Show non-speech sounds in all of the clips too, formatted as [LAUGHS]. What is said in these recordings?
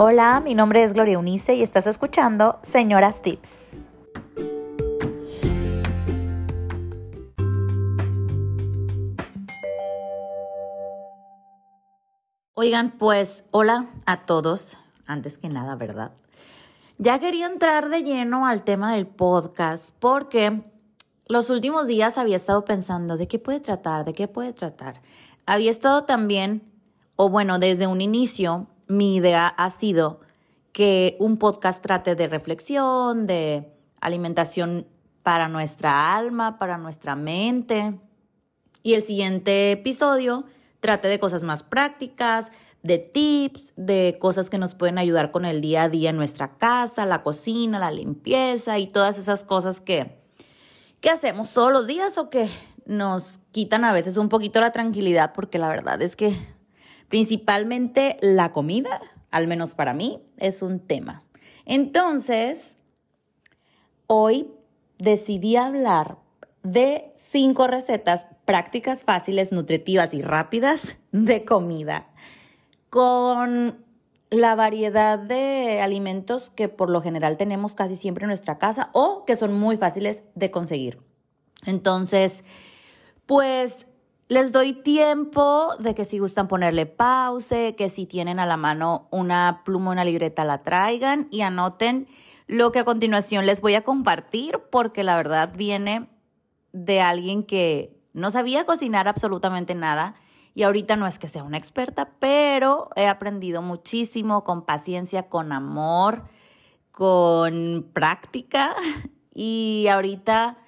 Hola, mi nombre es Gloria Unice y estás escuchando Señoras Tips. Oigan, pues hola a todos, antes que nada, ¿verdad? Ya quería entrar de lleno al tema del podcast porque los últimos días había estado pensando de qué puede tratar, de qué puede tratar. Había estado también, o bueno, desde un inicio, mi idea ha sido que un podcast trate de reflexión, de alimentación para nuestra alma, para nuestra mente. Y el siguiente episodio trate de cosas más prácticas, de tips, de cosas que nos pueden ayudar con el día a día en nuestra casa, la cocina, la limpieza y todas esas cosas que ¿Qué hacemos todos los días o que nos quitan a veces un poquito la tranquilidad porque la verdad es que principalmente la comida, al menos para mí, es un tema. Entonces, hoy decidí hablar de cinco recetas prácticas, fáciles, nutritivas y rápidas de comida con la variedad de alimentos que por lo general tenemos casi siempre en nuestra casa o que son muy fáciles de conseguir. Entonces, pues les doy tiempo de que si gustan ponerle pause, que si tienen a la mano una pluma una libreta la traigan y anoten lo que a continuación les voy a compartir porque la verdad viene de alguien que no sabía cocinar absolutamente nada y ahorita no es que sea una experta, pero he aprendido muchísimo con paciencia, con amor, con práctica. [LAUGHS] Y ahorita,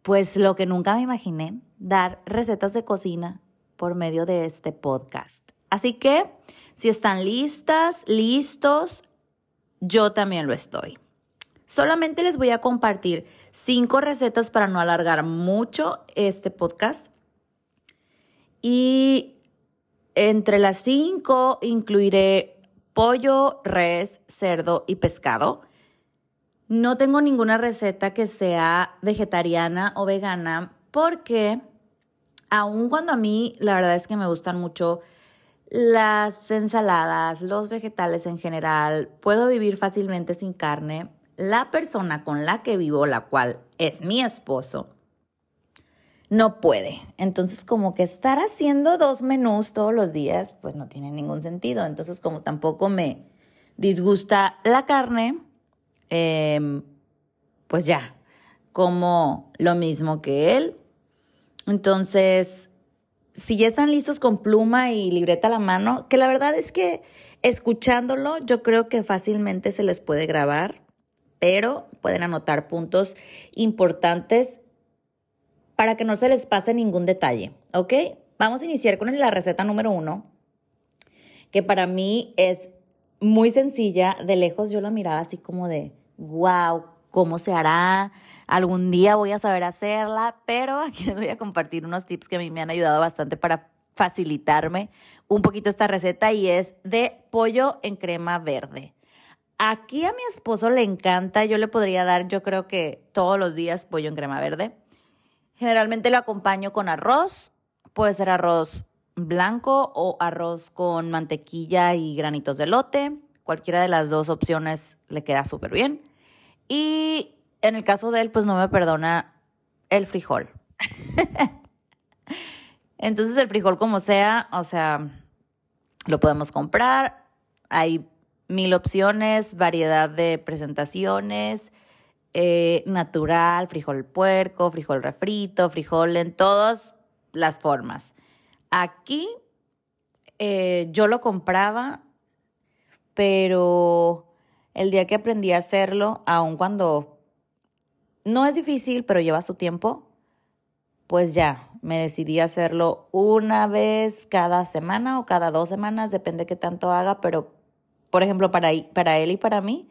pues lo que nunca me imaginé, dar recetas de cocina por medio de este podcast. Así que, si están listas, listos, yo también lo estoy. Solamente les voy a compartir cinco recetas para no alargar mucho este podcast y entre las cinco incluiré pollo, res, cerdo y pescado. No tengo ninguna receta que sea vegetariana o vegana porque aun cuando a mí la verdad es que me gustan mucho las ensaladas, los vegetales en general, puedo vivir fácilmente sin carne. La persona con la que vivo, la cual es mi esposo, no puede. Entonces, como que estar haciendo dos menús todos los días, pues no tiene ningún sentido. Entonces, como tampoco me disgusta la carne, em, pues ya, como lo mismo que él. Entonces, si ya están listos con pluma y libreta a la mano, que la verdad es que escuchándolo, yo creo que fácilmente se les puede grabar, pero pueden anotar puntos importantes para que no se les pase ningún detalle, ¿ok? Vamos a iniciar con la receta número uno, que para mí es muy sencilla. De lejos yo la miraba así como de, wow, ¿cómo se hará? Algún día voy a saber hacerla, pero aquí les voy a compartir unos tips que a mí me han ayudado bastante para facilitarme un poquito esta receta y es de pollo en crema verde. Aquí a mi esposo le encanta, yo le podría dar, yo creo que todos los días pollo en crema verde. Generalmente lo acompaño con arroz, puede ser arroz blanco o arroz con mantequilla y granitos de lote. Cualquiera de las dos opciones le queda súper bien. Y en el caso de él, pues no me perdona el frijol. [LAUGHS] Entonces el frijol como sea, o sea, lo podemos comprar. Hay mil opciones, variedad de presentaciones. Eh, natural, frijol puerco, frijol refrito, frijol en todas las formas. Aquí eh, yo lo compraba, pero el día que aprendí a hacerlo, aun cuando no es difícil, pero lleva su tiempo, pues ya, me decidí a hacerlo una vez cada semana o cada dos semanas, depende qué tanto haga, pero por ejemplo, para, para él y para mí,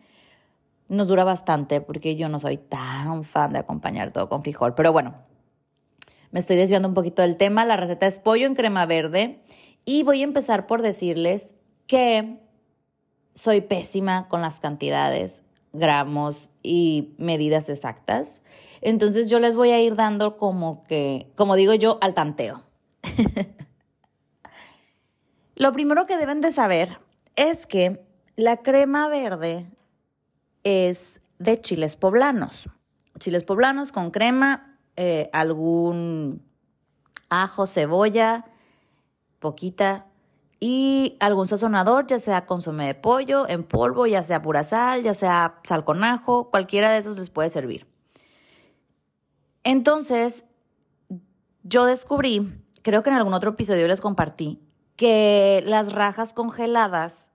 nos dura bastante porque yo no soy tan fan de acompañar todo con frijol. Pero bueno, me estoy desviando un poquito del tema. La receta es pollo en crema verde y voy a empezar por decirles que soy pésima con las cantidades, gramos y medidas exactas. Entonces yo les voy a ir dando como que, como digo yo, al tanteo. [LAUGHS] Lo primero que deben de saber es que La crema verde es de chiles poblanos. Chiles poblanos con crema, eh, algún ajo, cebolla, poquita y algún sazonador, ya sea consomé de pollo en polvo, ya sea pura sal, ya sea sal con ajo, cualquiera de esos les puede servir. Entonces, yo descubrí, creo que en algún otro episodio les compartí, que las rajas congeladas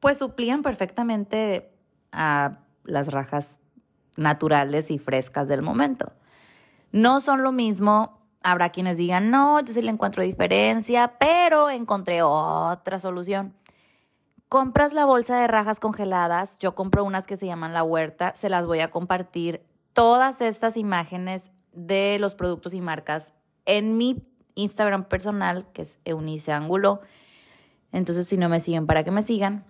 pues suplían perfectamente a las rajas naturales y frescas del momento. No son lo mismo Habrá quienes digan, no, yo sí le encuentro diferencia, pero encontré otra solución. Compras la bolsa de rajas congeladas, yo compro unas que se llaman La Huerta, se las voy a compartir todas estas imágenes de los productos y marcas en mi Instagram personal, que es Eunice Ángulo. Entonces, si no me siguen, para que me sigan.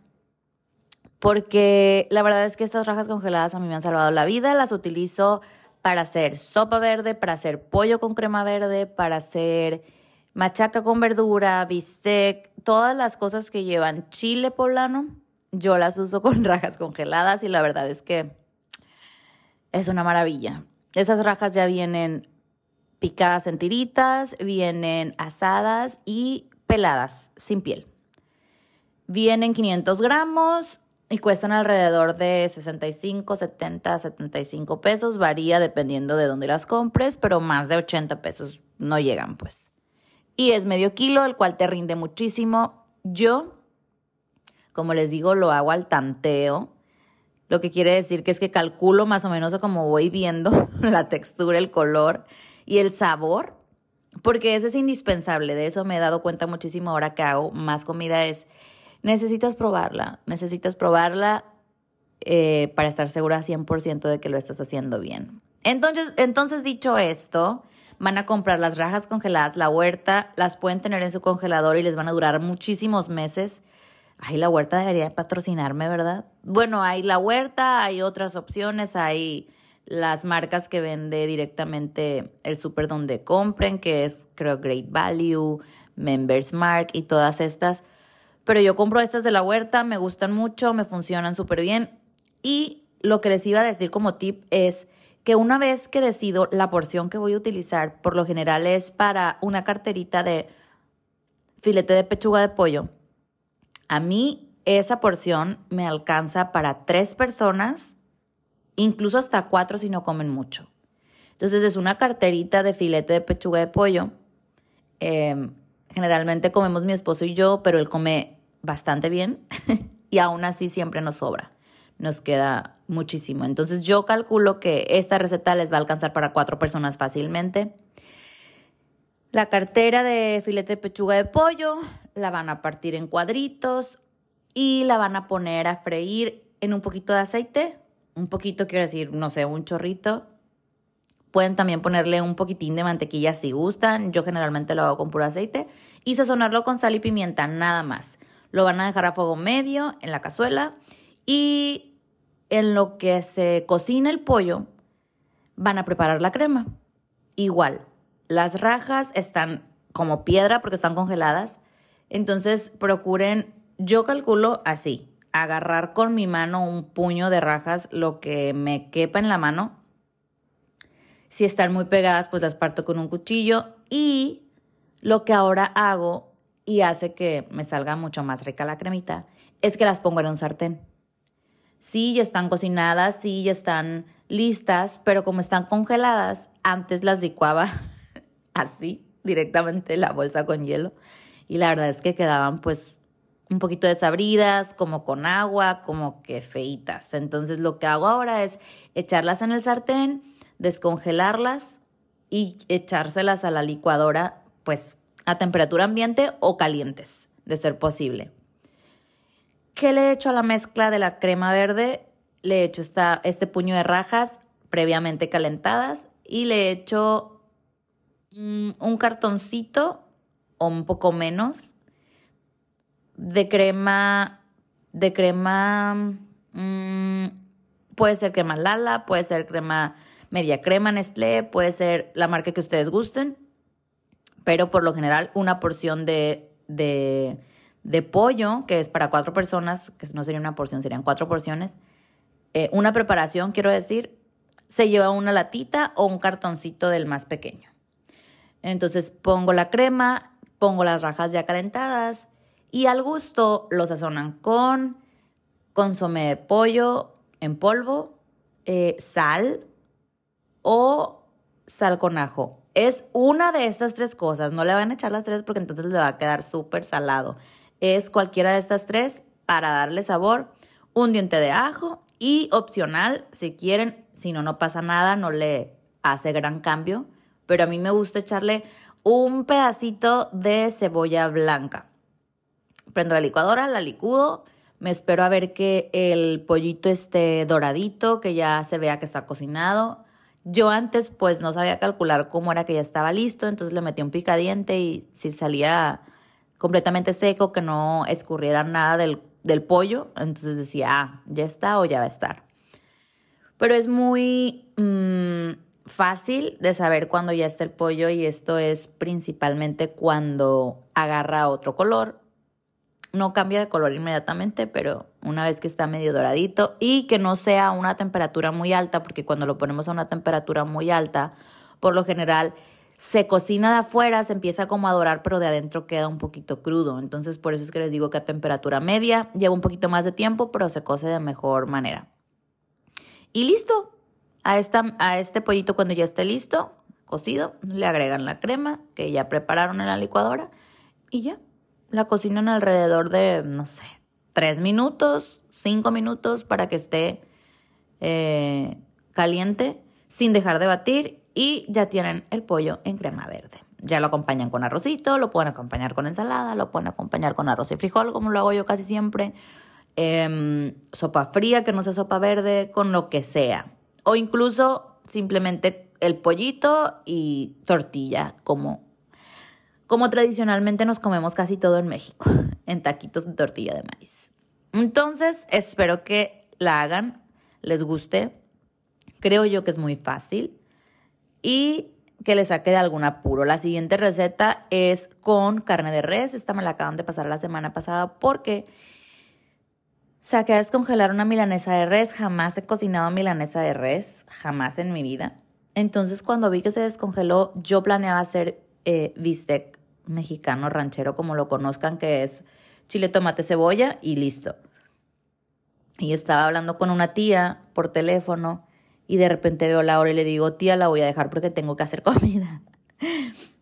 Porque la verdad es que estas rajas congeladas a mí me han salvado la vida, las utilizo para hacer sopa verde, para hacer pollo con crema verde, para hacer machaca con verdura, bistec, todas las cosas que llevan chile poblano, yo las uso con [LAUGHS] rajas congeladas y la verdad es que es una maravilla. Esas rajas ya vienen picadas en tiritas, vienen asadas y peladas, sin piel. Vienen 500 gramos, y cuestan alrededor de 65, 70, 75 pesos. Varía dependiendo de dónde las compres, pero más de 80 pesos no llegan, pues. Y es medio kilo, el cual te rinde muchísimo. Yo, como les digo, lo hago al tanteo. Lo que quiere decir que es que calculo más o menos como voy viendo [LAUGHS] la textura, el color y el sabor, porque ese es indispensable. De eso me he dado cuenta muchísimo ahora que hago más comida. Es necesitas probarla, necesitas probarla eh, para estar segura 100% de que lo estás haciendo bien. Entonces, entonces, dicho esto, van a comprar las rajas congeladas, la huerta, las pueden tener en su congelador y les van a durar muchísimos meses. Ay, la huerta debería patrocinarme, ¿verdad? Bueno, hay la huerta, hay otras opciones, hay las marcas que vende directamente el súper donde compren, que es creo Great Value, Members Mark y todas estas. Pero yo compro estas de la huerta, me gustan mucho, me funcionan súper bien. Y lo que les iba a decir como tip es que una vez que decido la porción que voy a utilizar, por lo general es para una carterita de filete de pechuga de pollo. A mí esa porción me alcanza para tres personas, incluso hasta cuatro si no comen mucho. Entonces es una carterita de filete de pechuga de pollo. Em, generalmente comemos mi esposo y yo, pero él come bastante bien [LAUGHS] y aún así siempre nos sobra. Nos queda muchísimo. Entonces yo calculo que esta receta les va a alcanzar para cuatro personas fácilmente. La cartera de filete de pechuga de pollo la van a partir en cuadritos y la van a poner a freír en un poquito de aceite. Un poquito quiero decir, no sé, un chorrito. Pueden también ponerle un poquitín de mantequilla si gustan. Yo generalmente lo hago con puro aceite. Y sazonarlo con sal y pimienta, nada más. Lo van a dejar a fuego medio en la cazuela y en lo que se cocina el pollo van a preparar la crema. Igual, las rajas están como piedra porque están congeladas. Entonces procuren, yo calculo así, agarrar con mi mano un puño de rajas, lo que me quepa en la mano. Si están muy pegadas, pues las parto con un cuchillo. Y lo que ahora hago y hace que me salga mucho más rica la cremita, es que las pongo en un sartén. Sí, ya están cocinadas, sí, ya están listas, pero como están congeladas, antes las licuaba [LAUGHS] así, directamente la bolsa con hielo. Y la verdad es que quedaban pues un poquito desabridas, como con agua, como que feitas. Entonces lo que hago ahora es echarlas en el sartén, descongelarlas y echárselas a la licuadora pues a temperatura ambiente o calientes, de ser posible. ¿Qué le he hecho a la mezcla de la crema verde? Le he hecho esta, este puño de rajas previamente calentadas y le he hecho mm, un cartoncito o un poco menos de crema, de crema, mm, puede ser crema Lala, puede ser crema media crema Nestlé, puede ser la marca que ustedes gusten pero por lo general una porción de, de pollo, que es para cuatro personas, que no sería una porción, serían cuatro porciones. Eh, una preparación, quiero decir, se lleva una latita o un cartoncito del más pequeño. Entonces pongo la crema, pongo las rajas ya calentadas y al gusto lo sazonan con consomé de pollo en polvo, eh, sal o sal con ajo. Es una de estas tres cosas. No le van a echar las tres porque entonces le va a quedar súper salado. Es cualquiera de estas tres para darle sabor. Un diente de ajo y opcional, si quieren, si no, no pasa nada, no le hace gran cambio. Pero a mí me gusta echarle un pedacito de cebolla blanca. Prendo la licuadora, la licudo, me espero a ver que el pollito esté doradito, que ya se vea que está cocinado. Yo antes pues no sabía calcular cómo era que ya estaba listo, entonces le metí un picadiente y si salía completamente seco, que no escurriera nada del, pollo, entonces decía, ah, ya está o ya va a estar. Pero es muy mm, fácil de saber cuando ya está el pollo y esto es principalmente cuando agarra otro color no cambia de color inmediatamente, pero una vez que está medio doradito y que no sea una temperatura muy alta, porque cuando lo ponemos a una temperatura muy alta, por lo general se cocina de afuera, se empieza como a dorar, pero de adentro queda un poquito crudo. Entonces, por eso es que les digo que a temperatura media lleva un poquito más de tiempo, pero se cose de mejor manera. Y listo. A, esta, a este pollito cuando ya esté listo, cocido, le agregan la crema que ya prepararon en la licuadora y ya, la cocinan alrededor de, no sé, tres minutos, cinco minutos para que esté eh, caliente sin dejar de batir y ya tienen el pollo en crema verde. Ya lo acompañan con arrocito, lo pueden acompañar con ensalada, lo pueden acompañar con arroz y frijol, como lo hago yo casi siempre. Em, sopa fría, que no sea sopa verde, con lo que sea. O incluso simplemente el pollito y tortilla, como como tradicionalmente nos comemos casi todo en México, [LAUGHS] en taquitos de tortilla de maíz. Entonces, espero que la hagan, les guste. Creo yo que es muy fácil y que le saque de algún apuro. La siguiente receta es con carne de res. Esta me la acaban de pasar la semana pasada porque saqué a descongelar una milanesa de res. Jamás he cocinado milanesa de res, jamás en mi vida. Entonces, cuando vi que se descongeló, yo planeaba hacer eh, bistec mexicano ranchero, como lo conozcan, que es chile, tomate, cebolla y listo. Y estaba hablando con una tía por teléfono y de repente veo la hora y le digo, tía, la voy a dejar porque tengo que hacer [LAUGHS] comida.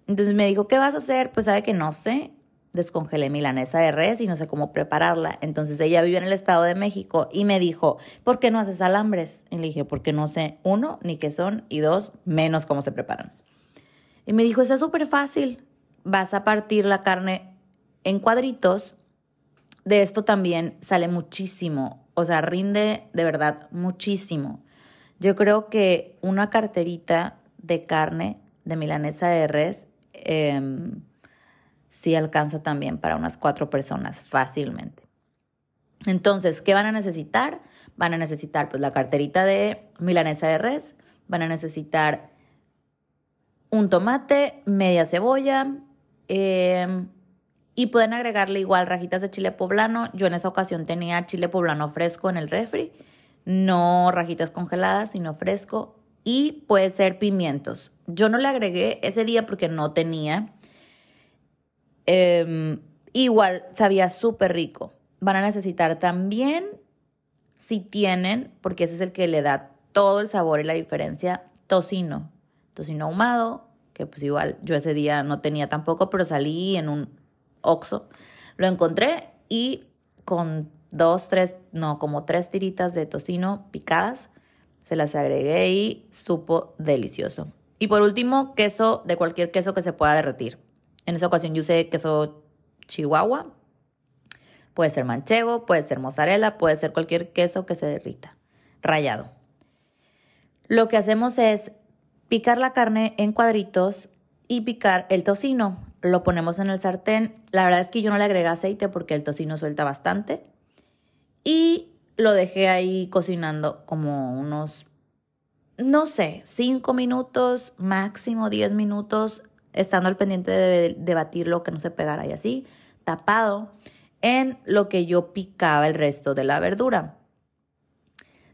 Entonces me dijo, ¿qué vas a hacer? Pues sabe que no sé. Descongelé milanesa de res y no sé cómo prepararla. Entonces ella vive en el Estado de México y me dijo, ¿por qué no haces alambres? Y le dije, porque no sé, uno, ni qué son, y dos, menos cómo se preparan. Y me dijo, es súper fácil vas a partir la carne en cuadritos. De esto también sale muchísimo, o sea, rinde de verdad muchísimo. Yo creo que una carterita de carne de milanesa de res em, sí alcanza también para unas cuatro personas fácilmente. Entonces, ¿qué van a necesitar? Van a necesitar pues la carterita de milanesa de res, van a necesitar un tomate, media cebolla, Em, y pueden agregarle igual rajitas de chile poblano. Yo en esa ocasión tenía chile poblano fresco en el refri, no rajitas congeladas, sino fresco. Y puede ser pimientos. Yo no le agregué ese día porque no tenía. Em, igual sabía súper rico. Van a necesitar también, si tienen, porque ese es el que le da todo el sabor y la diferencia, tocino. Tocino ahumado, que pues igual yo ese día no tenía tampoco, pero salí en un Oxxo, lo encontré y con dos, tres, no, como tres tiritas de tocino picadas, se las agregué y supo delicioso. Y por último, queso de cualquier queso que se pueda derretir. En esa ocasión yo usé queso chihuahua, puede ser manchego, puede ser mozzarella, puede ser cualquier queso que se derrita, rayado. Lo que hacemos es picar la carne en cuadritos y picar el tocino. Lo ponemos en el sartén. La verdad es que yo no le agregué aceite porque el tocino suelta bastante. Y lo dejé ahí cocinando como unos, no sé, 5 minutos, máximo 10 minutos, estando al pendiente de, batirlo, que no se pegara y así, tapado. en lo que yo picaba el resto de la verdura.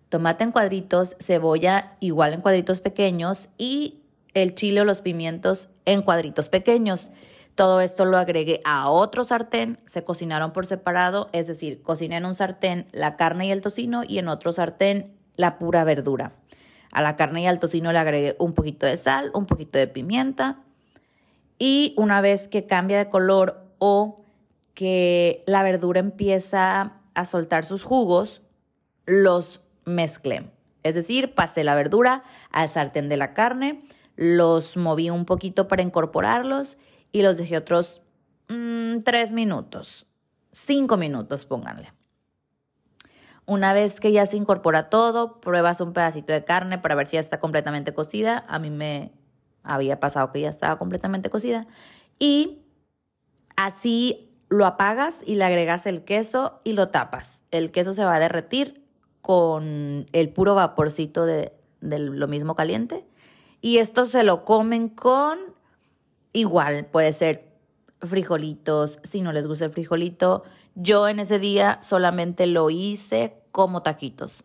Tomate en cuadritos, cebolla igual en cuadritos pequeños y el chile o los pimientos en cuadritos pequeños. Todo esto lo agregué a otro sartén, se cocinaron por separado, es decir, cociné en un sartén la carne y el tocino y en otro sartén la pura verdura. A la carne y al tocino le agregué un poquito de sal, un poquito de pimienta y una vez que cambia de color o que la verdura empieza a soltar sus jugos, los mezclé. Es decir, pasé la verdura al sartén de la carne, los moví un poquito para incorporarlos y los dejé otros mm, tres minutos, cinco minutos, pónganle. Una vez que ya se incorpora todo, pruebas un pedacito de carne para ver si ya está completamente cocida. A mí me había pasado que ya estaba completamente cocida. Y así lo apagas y le agregas el queso y lo tapas. El queso se va a derretir con el puro vaporcito de, de lo mismo caliente. Y esto se lo comen con Igual puede ser frijolitos, si no les gusta el frijolito. Yo en ese día solamente lo hice como taquitos.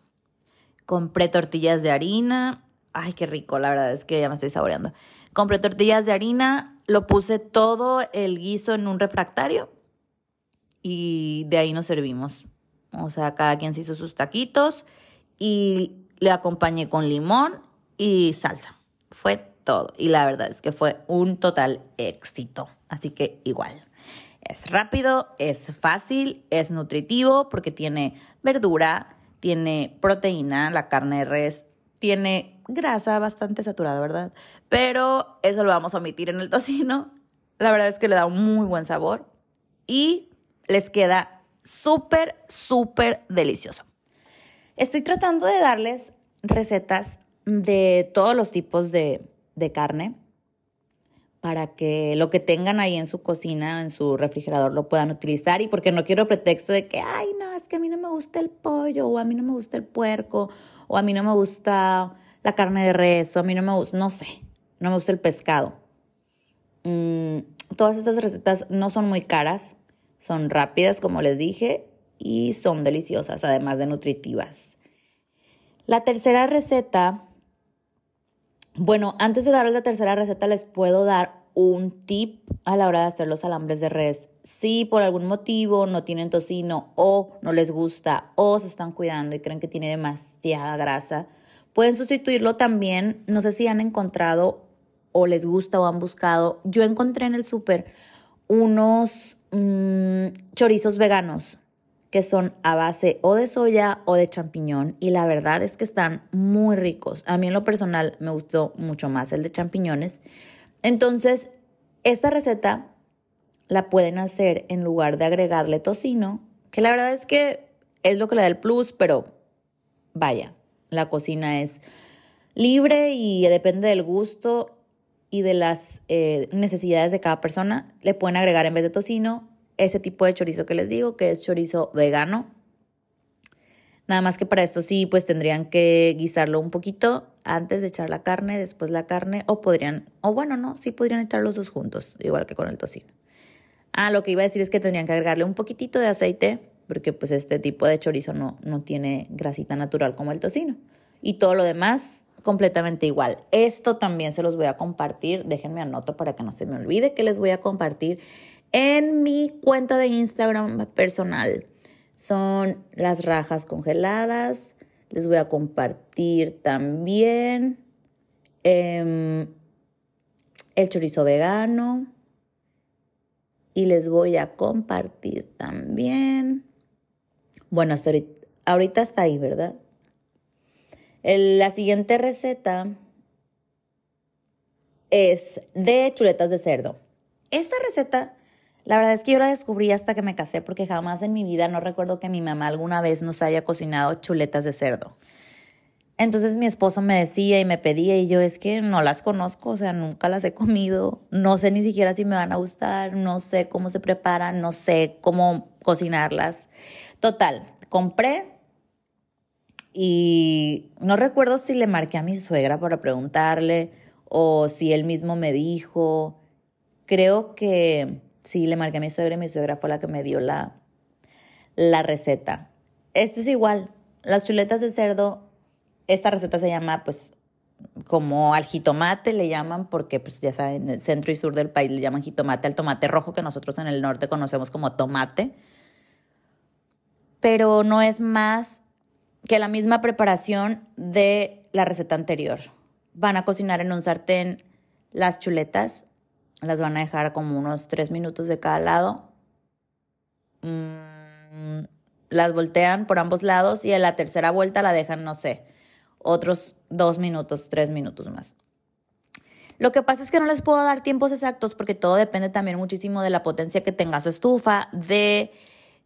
Compré tortillas de harina. Ay, qué rico, la verdad es que ya me estoy saboreando. Compré tortillas de harina, lo puse todo el guiso en un refractario y de ahí nos servimos. O sea, cada quien se hizo sus taquitos y le acompañé con limón y salsa. Fue todo. Y la verdad es que fue un total éxito. Así que igual. Es rápido, es fácil, es nutritivo porque tiene verdura, tiene proteína, la carne de res, tiene grasa bastante saturada, ¿verdad? Pero eso lo vamos a omitir en el tocino. La verdad es que le da un muy buen sabor y les queda súper, súper delicioso. Estoy tratando de darles recetas de todos los tipos de, de carne para que lo que tengan ahí en su cocina, en su refrigerador, lo puedan utilizar y porque no quiero pretexto de que, ay, no, es que a mí no me gusta el pollo o a mí no me gusta el puerco o a mí no me gusta la carne de res o a mí no me gusta, no sé, no me gusta el pescado. Mm, todas estas recetas no son muy caras, son rápidas, como les dije, y son deliciosas, además de nutritivas. La tercera receta bueno, antes de darles la tercera receta, les puedo dar un tip a la hora de hacer los alambres de res. Si por algún motivo no tienen tocino o no les gusta o se están cuidando y creen que tiene demasiada grasa, pueden sustituirlo también. No sé si han encontrado o les gusta o han buscado. Yo encontré en el súper unos mm, chorizos veganos que son a base o de soya o de champiñón y la verdad es que están muy ricos. A mí en lo personal me gustó mucho más el de champiñones. Entonces, esta receta la pueden hacer en lugar de agregarle tocino, que la verdad es que es lo que le da el plus, pero vaya, la cocina es libre y depende del gusto y de las eh, necesidades de cada persona. Le pueden agregar en vez de tocino ese tipo de chorizo que les digo, que es chorizo vegano. Nada más que para esto sí, pues tendrían que guisarlo un poquito antes de echar la carne, después la carne, o podrían, o bueno, no, sí podrían echar los dos juntos, igual que con el tocino. Ah, lo que iba a decir es que tendrían que agregarle un poquitito de aceite, porque pues este tipo de chorizo no, no tiene grasita natural como el tocino. Y todo lo demás completamente igual. Esto también se los voy a compartir, déjenme anoto para que no se me olvide que les voy a compartir en mi cuenta de Instagram personal. Son las rajas congeladas. Les voy a compartir también em, el chorizo vegano. Y les voy a compartir también. Bueno, ahorita, está ahí, ¿verdad? La siguiente receta es de chuletas de cerdo. Esta receta la verdad es que yo la descubrí hasta que me casé porque jamás en mi vida no recuerdo que mi mamá alguna vez nos haya cocinado chuletas de cerdo. Entonces mi esposo me decía y me pedía y yo es que no las conozco, o sea, nunca las he comido, no sé ni siquiera si me van a gustar, no sé cómo se preparan, no sé cómo cocinarlas. Total, compré y no recuerdo si le marqué a mi suegra para preguntarle o si él mismo me dijo. Creo que Sí, le marqué a mi suegra y mi suegra fue la que me dio la, la receta. Esto es igual. Las chuletas de cerdo, esta receta se llama pues como al jitomate le llaman porque pues ya saben, en el centro y sur del país le llaman jitomate al tomate rojo que nosotros en el norte conocemos como tomate. Pero no es más que la misma preparación de la receta anterior. Van a cocinar en un sartén las chuletas, las van a dejar como unos tres minutos de cada lado. Mm, las voltean por ambos lados y en la tercera vuelta la dejan, no sé, otros dos minutos, tres minutos más. Lo que pasa es que no les puedo dar tiempos exactos porque todo depende también muchísimo de la potencia que tenga su estufa, de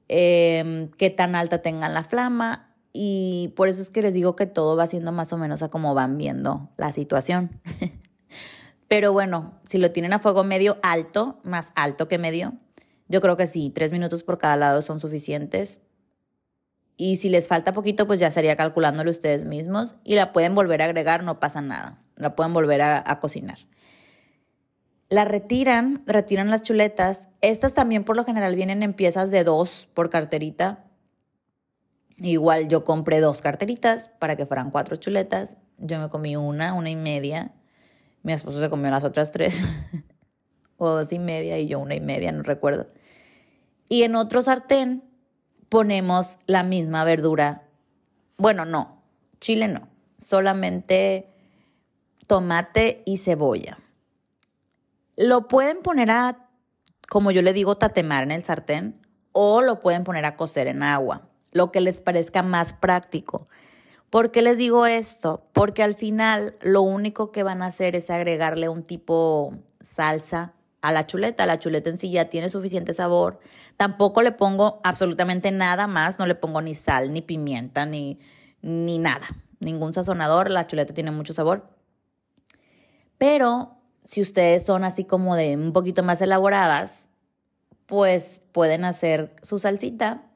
em, qué tan alta tengan la flama y por eso es que les digo que todo va siendo más o menos a cómo van viendo la situación. [LAUGHS] Pero bueno, si lo tienen a fuego medio alto, más alto que medio, yo creo que sí, tres minutos por cada lado son suficientes. Y si les falta poquito, pues ya sería calculándolo ustedes mismos y la pueden volver a agregar, no pasa nada. La pueden volver a cocinar. La retiran, retiran las chuletas. Estas también por lo general vienen en piezas de dos por carterita. Igual yo compré dos carteritas para que fueran cuatro chuletas. Yo me comí una, una y media. Mi esposo se comió las otras tres. [LAUGHS] o dos y media y yo una y media, no recuerdo. Y en otro sartén ponemos la misma verdura. Bueno, no, chile no, solamente tomate y cebolla. Lo pueden poner a, como yo le digo, tatemar en el sartén o lo pueden poner a cocer en agua, lo que les parezca más práctico. ¿Por qué les digo esto? Porque al final lo único que van a hacer es agregarle un tipo salsa a la chuleta. La chuleta en sí ya tiene suficiente sabor. Tampoco le pongo absolutamente nada más, no le pongo ni sal, ni pimienta, ni, ni nada. Ningún sazonador, la chuleta tiene mucho sabor. Pero si ustedes son así como de un poquito más elaboradas, pues pueden hacer su salsita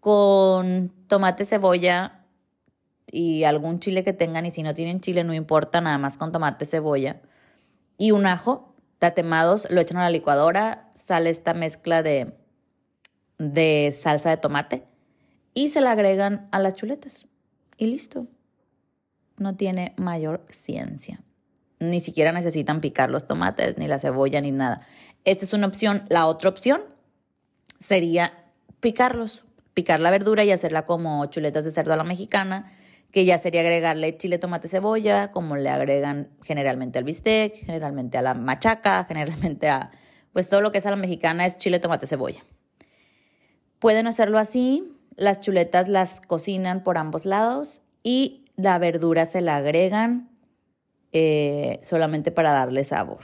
con tomate, cebolla y algún chile que tengan. Y si no tienen chile, no importa, nada más con tomate, cebolla y un ajo tatemados, lo echan a la licuadora, sale esta mezcla de, de salsa de tomate y se la agregan a las chuletas. Y listo. No tiene mayor ciencia. Ni siquiera necesitan picar los tomates, ni la cebolla, ni nada. Esta es una opción. La otra opción sería picarlos, picar la verdura y hacerla como chuletas de cerdo a la mexicana que ya sería agregarle chile, tomate, cebolla, como le agregan generalmente al bistec, generalmente a la machaca, [LAUGHS] generalmente a, pues todo lo que es a la mexicana es chile, tomate, cebolla. Pueden hacerlo así, las chuletas las cocinan por ambos lados y la verdura se la agregan eh, solamente para darle sabor.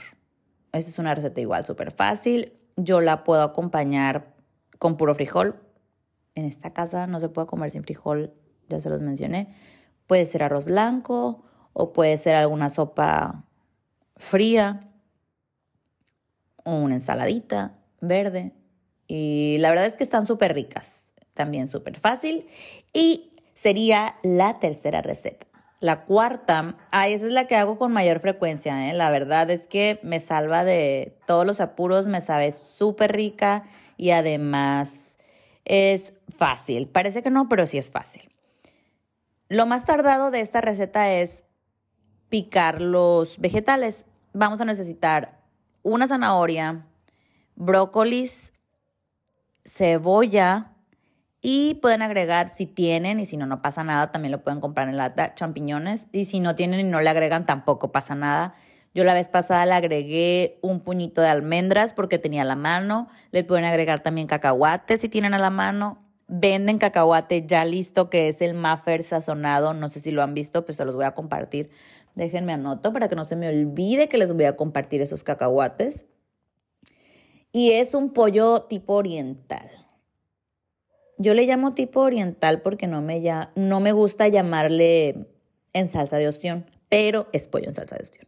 Esa es una receta igual, súper fácil. Yo la puedo acompañar con puro frijol. En esta casa no se puede comer sin frijol, ya se los mencioné. Puede ser arroz blanco o puede ser alguna sopa fría o una ensaladita verde. Y la verdad es que están súper ricas, también súper fácil. Y sería la tercera receta. La cuarta, ay, esa es la que hago con mayor frecuencia, ¿eh? la verdad es que me salva de todos los apuros, me sabe súper rica y además es fácil. Parece que no, pero sí es fácil. Lo más tardado de esta receta es picar los vegetales. Vamos a necesitar una zanahoria, brócolis, cebolla y pueden agregar si tienen y si no, no pasa nada, también lo pueden comprar en lata, champiñones y si no tienen y no le agregan tampoco pasa nada. Yo la vez pasada le agregué un puñito de almendras porque tenía la mano. Le pueden agregar también cacahuates si tienen a la mano venden cacahuate ya listo, que es el maffer sazonado. No sé si lo han visto, pues se los voy a compartir. Déjenme anoto para que no se me olvide que les voy a compartir esos cacahuates. Y es un pollo tipo oriental. Yo le llamo tipo oriental porque no me, ya, no me gusta llamarle en salsa de ostión, pero es pollo en salsa de ostión.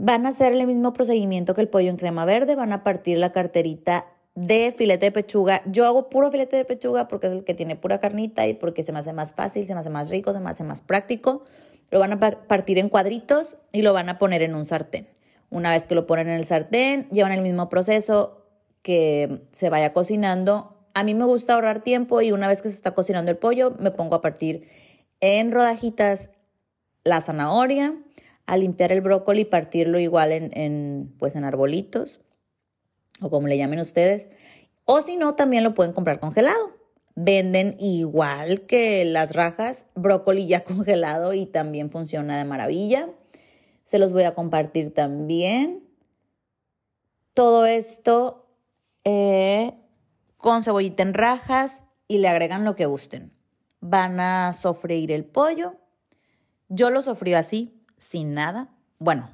Van a hacer el mismo procedimiento que el pollo en crema verde, van a partir la carterita de filete de pechuga. Yo hago puro filete de pechuga porque es el que tiene pura carnita y porque se me hace más fácil, se me hace más rico, se me hace más práctico. Lo van a partir en cuadritos y lo van a poner en un sartén. Una vez que lo ponen en el sartén, llevan el mismo proceso que se vaya cocinando a mí me gusta ahorrar tiempo y una vez que se está cocinando el pollo, me pongo a partir en rodajitas la zanahoria, a limpiar el brócoli y partirlo igual en, en, pues en arbolitos o como le llamen ustedes. O si no, también lo pueden comprar congelado. Venden igual que las rajas, brócoli ya [LAUGHS] congelado y también funciona de maravilla. Se los voy a compartir también. Todo esto eh, con cebollita en rajas y le agregan lo que gusten. Van a sofreír el pollo. Yo lo sofrío así, sin nada. Bueno,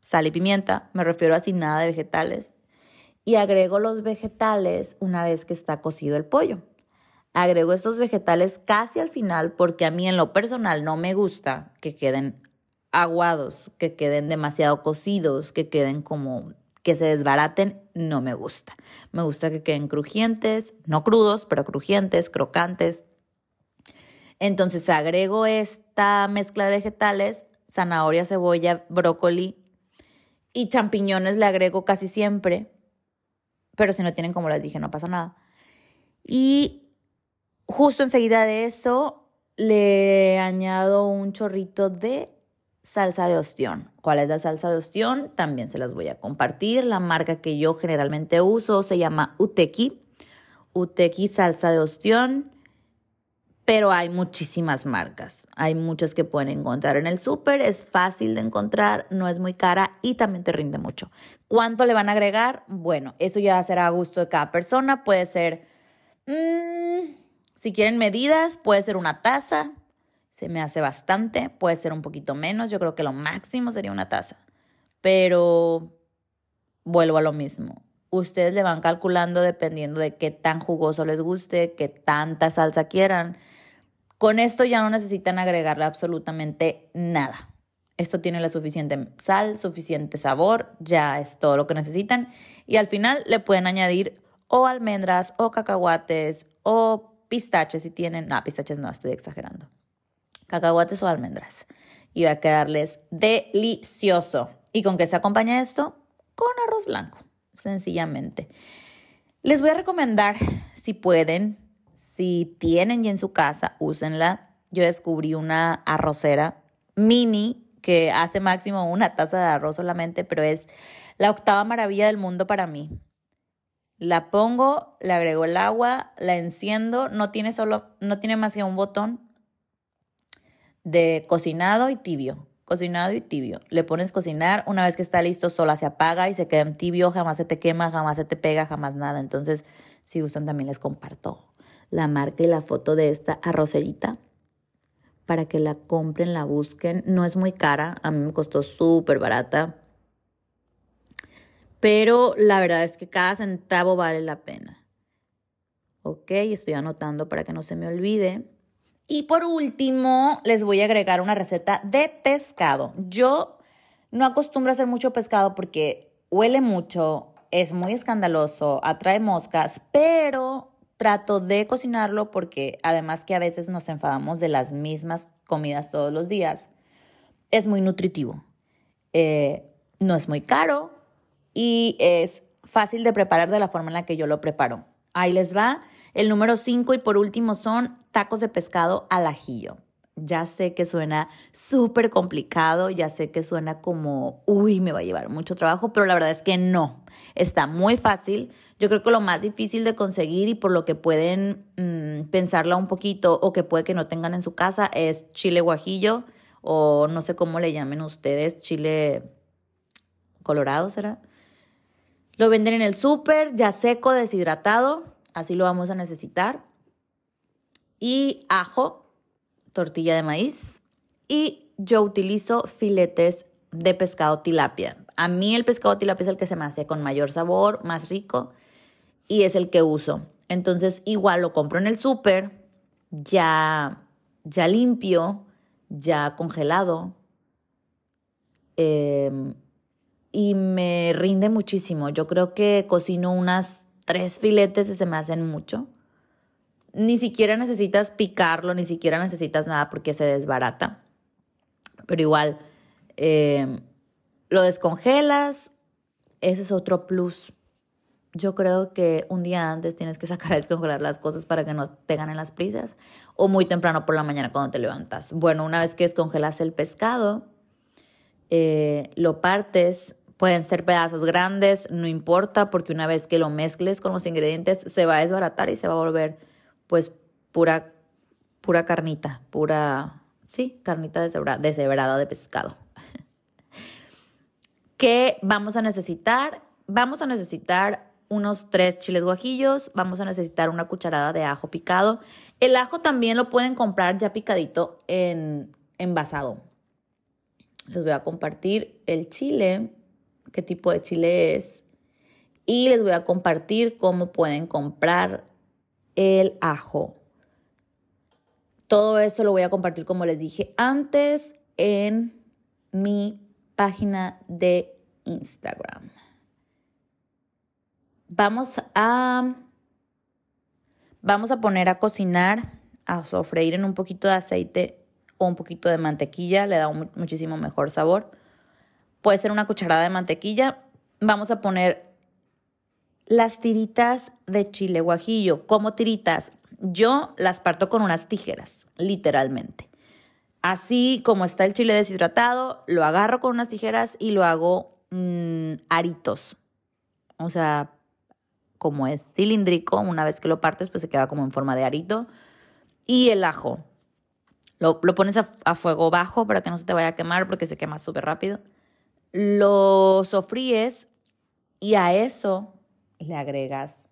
sal y pimienta, me refiero a sin nada de vegetales. Y agrego los vegetales una vez que está cocido el pollo. Agrego estos vegetales casi al final porque a mí en lo personal no me gusta que queden aguados, que queden demasiado cocidos, que queden como que se desbaraten, no me gusta. Me gusta que queden crujientes, no crudos, pero crujientes, crocantes. Entonces agrego esta mezcla de vegetales, zanahoria, cebolla, brócoli y champiñones le agrego casi siempre, pero si no tienen como les dije, no pasa nada. Y justo enseguida de eso le añado un chorrito de salsa de ostión. ¿Cuál es la salsa de ostión? También se las voy a compartir. La marca que yo generalmente uso se llama Uteki. Uteki salsa de ostión. Pero hay muchísimas marcas. Hay muchas que pueden encontrar en el súper. Es fácil de encontrar, no es muy cara y también te rinde mucho. ¿Cuánto le van a agregar? Bueno, eso ya será a gusto de cada persona. Puede ser, mmm, si quieren medidas, puede ser una taza, se me hace bastante, puede ser un poquito menos, yo creo que lo máximo sería una taza. Pero vuelvo a lo mismo. Ustedes le van calculando dependiendo de qué tan jugoso les guste, qué tanta salsa quieran. Con esto ya no necesitan agregarle absolutamente nada. Esto tiene la suficiente sal, suficiente sabor, ya es todo lo que necesitan. Y al final le pueden añadir o almendras o cacahuates o pistaches si tienen. No, pistaches no, estoy exagerando cacahuates o almendras. Y va a quedarles delicioso. ¿Y con qué se acompaña esto? Con arroz blanco, sencillamente. Les voy a recomendar, si pueden, si tienen ya en su casa, úsenla. Yo descubrí una arrocera mini que hace máximo una taza de arroz solamente, pero es la octava maravilla del mundo para mí. La pongo, le agrego el agua, la enciendo, no tiene solo, no tiene más que un botón, de cocinado y tibio. Cocinado y tibio. Le pones cocinar, una vez que está listo, sola se apaga y se queda en tibio, jamás se te quema, jamás se te pega, jamás nada. Entonces, si gustan, también les comparto la marca y la foto de esta arrocerita para que la compren, la busquen. No es muy cara, a mí me costó súper barata. Pero la verdad es que cada centavo vale la pena. Ok, estoy anotando para que no se me olvide. Y por último, les voy a agregar una receta de pescado. Yo no acostumbro a hacer mucho pescado porque huele mucho, es muy escandaloso, atrae moscas, pero trato de cocinarlo porque además que a veces nos enfadamos de las mismas comidas todos los días, es muy nutritivo. Eh, no es muy caro y es fácil de preparar de la forma en la que yo lo preparo. Ahí les va. El número 5 y por último son tacos de pescado al ajillo. Ya sé que suena súper complicado, ya sé que suena como, uy, me va a llevar mucho trabajo, pero la verdad es que no. Está muy fácil. Yo creo que lo más difícil de conseguir y por lo que pueden mm, pensarla un poquito o que puede que no tengan en su casa es chile guajillo o no sé cómo le llamen ustedes, chile colorado será. Lo venden en el súper, ya seco, deshidratado así lo vamos a necesitar. Y ajo, tortilla de maíz. Y yo utilizo filetes de pescado tilapia. A mí el pescado tilapia es el que se me hace con mayor sabor, más rico, y es el que uso. Entonces igual lo compro en el súper, ya, ya limpio, ya congelado. Em, y me rinde muchísimo. Yo creo que cocino unas tres filetes se me hacen mucho. Ni siquiera necesitas picarlo, ni siquiera necesitas nada porque se desbarata. Pero igual, eh, lo descongelas, ese es otro plus. yo creo que un día antes tienes que sacar a descongelar las cosas para que no te ganen las prisas o muy temprano por la mañana cuando te levantas. Bueno, una vez que descongelas el pescado, eh, lo partes, pueden ser pedazos grandes, no importa, porque una vez que lo mezcles con los ingredientes se va a desbaratar y se va a volver pues pura, pura carnita, pura, sí, carnita deshebrada de pescado. [LAUGHS] ¿Qué vamos a necesitar? Vamos a necesitar unos tres chiles guajillos, vamos a necesitar una cucharada de ajo picado. El ajo también lo pueden comprar ya picadito en envasado. Les voy a compartir el chile, qué tipo de chile es, y les voy a compartir cómo pueden comprar el ajo. Todo eso lo voy a compartir, como les dije antes, en mi página de Instagram. Vamos a, vamos a poner a cocinar, a sofreír en un poquito de aceite o un poquito de mantequilla, le da muchísimo mejor sabor. Puede ser una cucharada de mantequilla. Vamos a poner las tiritas de chile guajillo. como tiritas? Yo las parto con unas tijeras, literalmente. Así como está el chile deshidratado, lo agarro con unas tijeras y lo hago mm, aritos. O sea, como es cilíndrico, una vez que lo partes, pues se queda como en forma de arito. Y el ajo. Lo, pones a, fuego bajo para que no se te vaya a quemar porque se quema súper rápido. Lo sofríes y a eso le agregas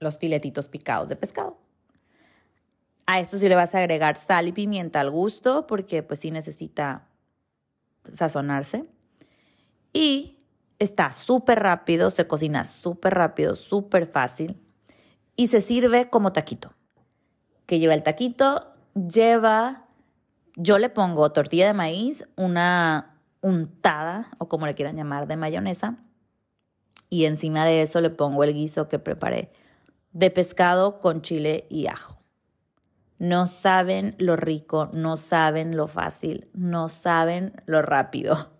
los filetitos picados de pescado. A esto sí le vas a agregar sal y pimienta al gusto porque pues sí necesita sazonarse. Y Está súper rápido, se cocina súper rápido, súper fácil y se sirve como taquito. Que lleva el taquito, lleva, yo le pongo tortilla de maíz, una untada o como le quieran llamar de mayonesa y encima de eso le pongo el guiso que preparé de pescado con chile y ajo. No saben lo rico, no saben lo fácil, no saben lo rápido. [LAUGHS]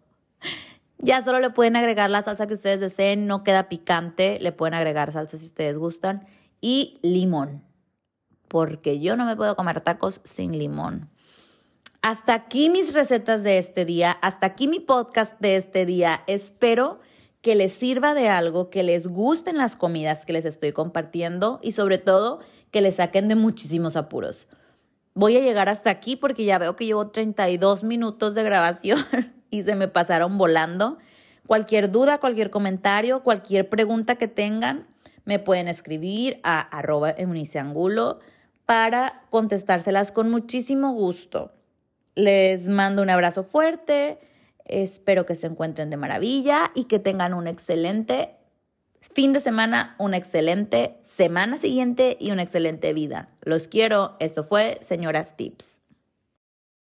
Ya solo le pueden agregar la salsa que ustedes deseen, no queda picante, le pueden agregar salsa si ustedes gustan y limón, porque yo no me puedo comer tacos sin limón. Hasta aquí mis recetas de este día, hasta aquí mi podcast de este día. Espero que les sirva de algo, que les gusten las comidas que les estoy compartiendo y sobre todo que les saquen de muchísimos apuros. Voy a llegar hasta aquí porque ya veo que llevo 32 minutos de grabación. [LAUGHS] y se me pasaron volando. Cualquier duda, cualquier comentario, cualquier pregunta que tengan, me pueden escribir a arroba Angulo para contestárselas con muchísimo gusto. Les mando un abrazo fuerte, espero que se encuentren de maravilla y que tengan un excelente fin de semana, una excelente semana siguiente y una excelente vida. Los quiero, esto fue Señoras Tips.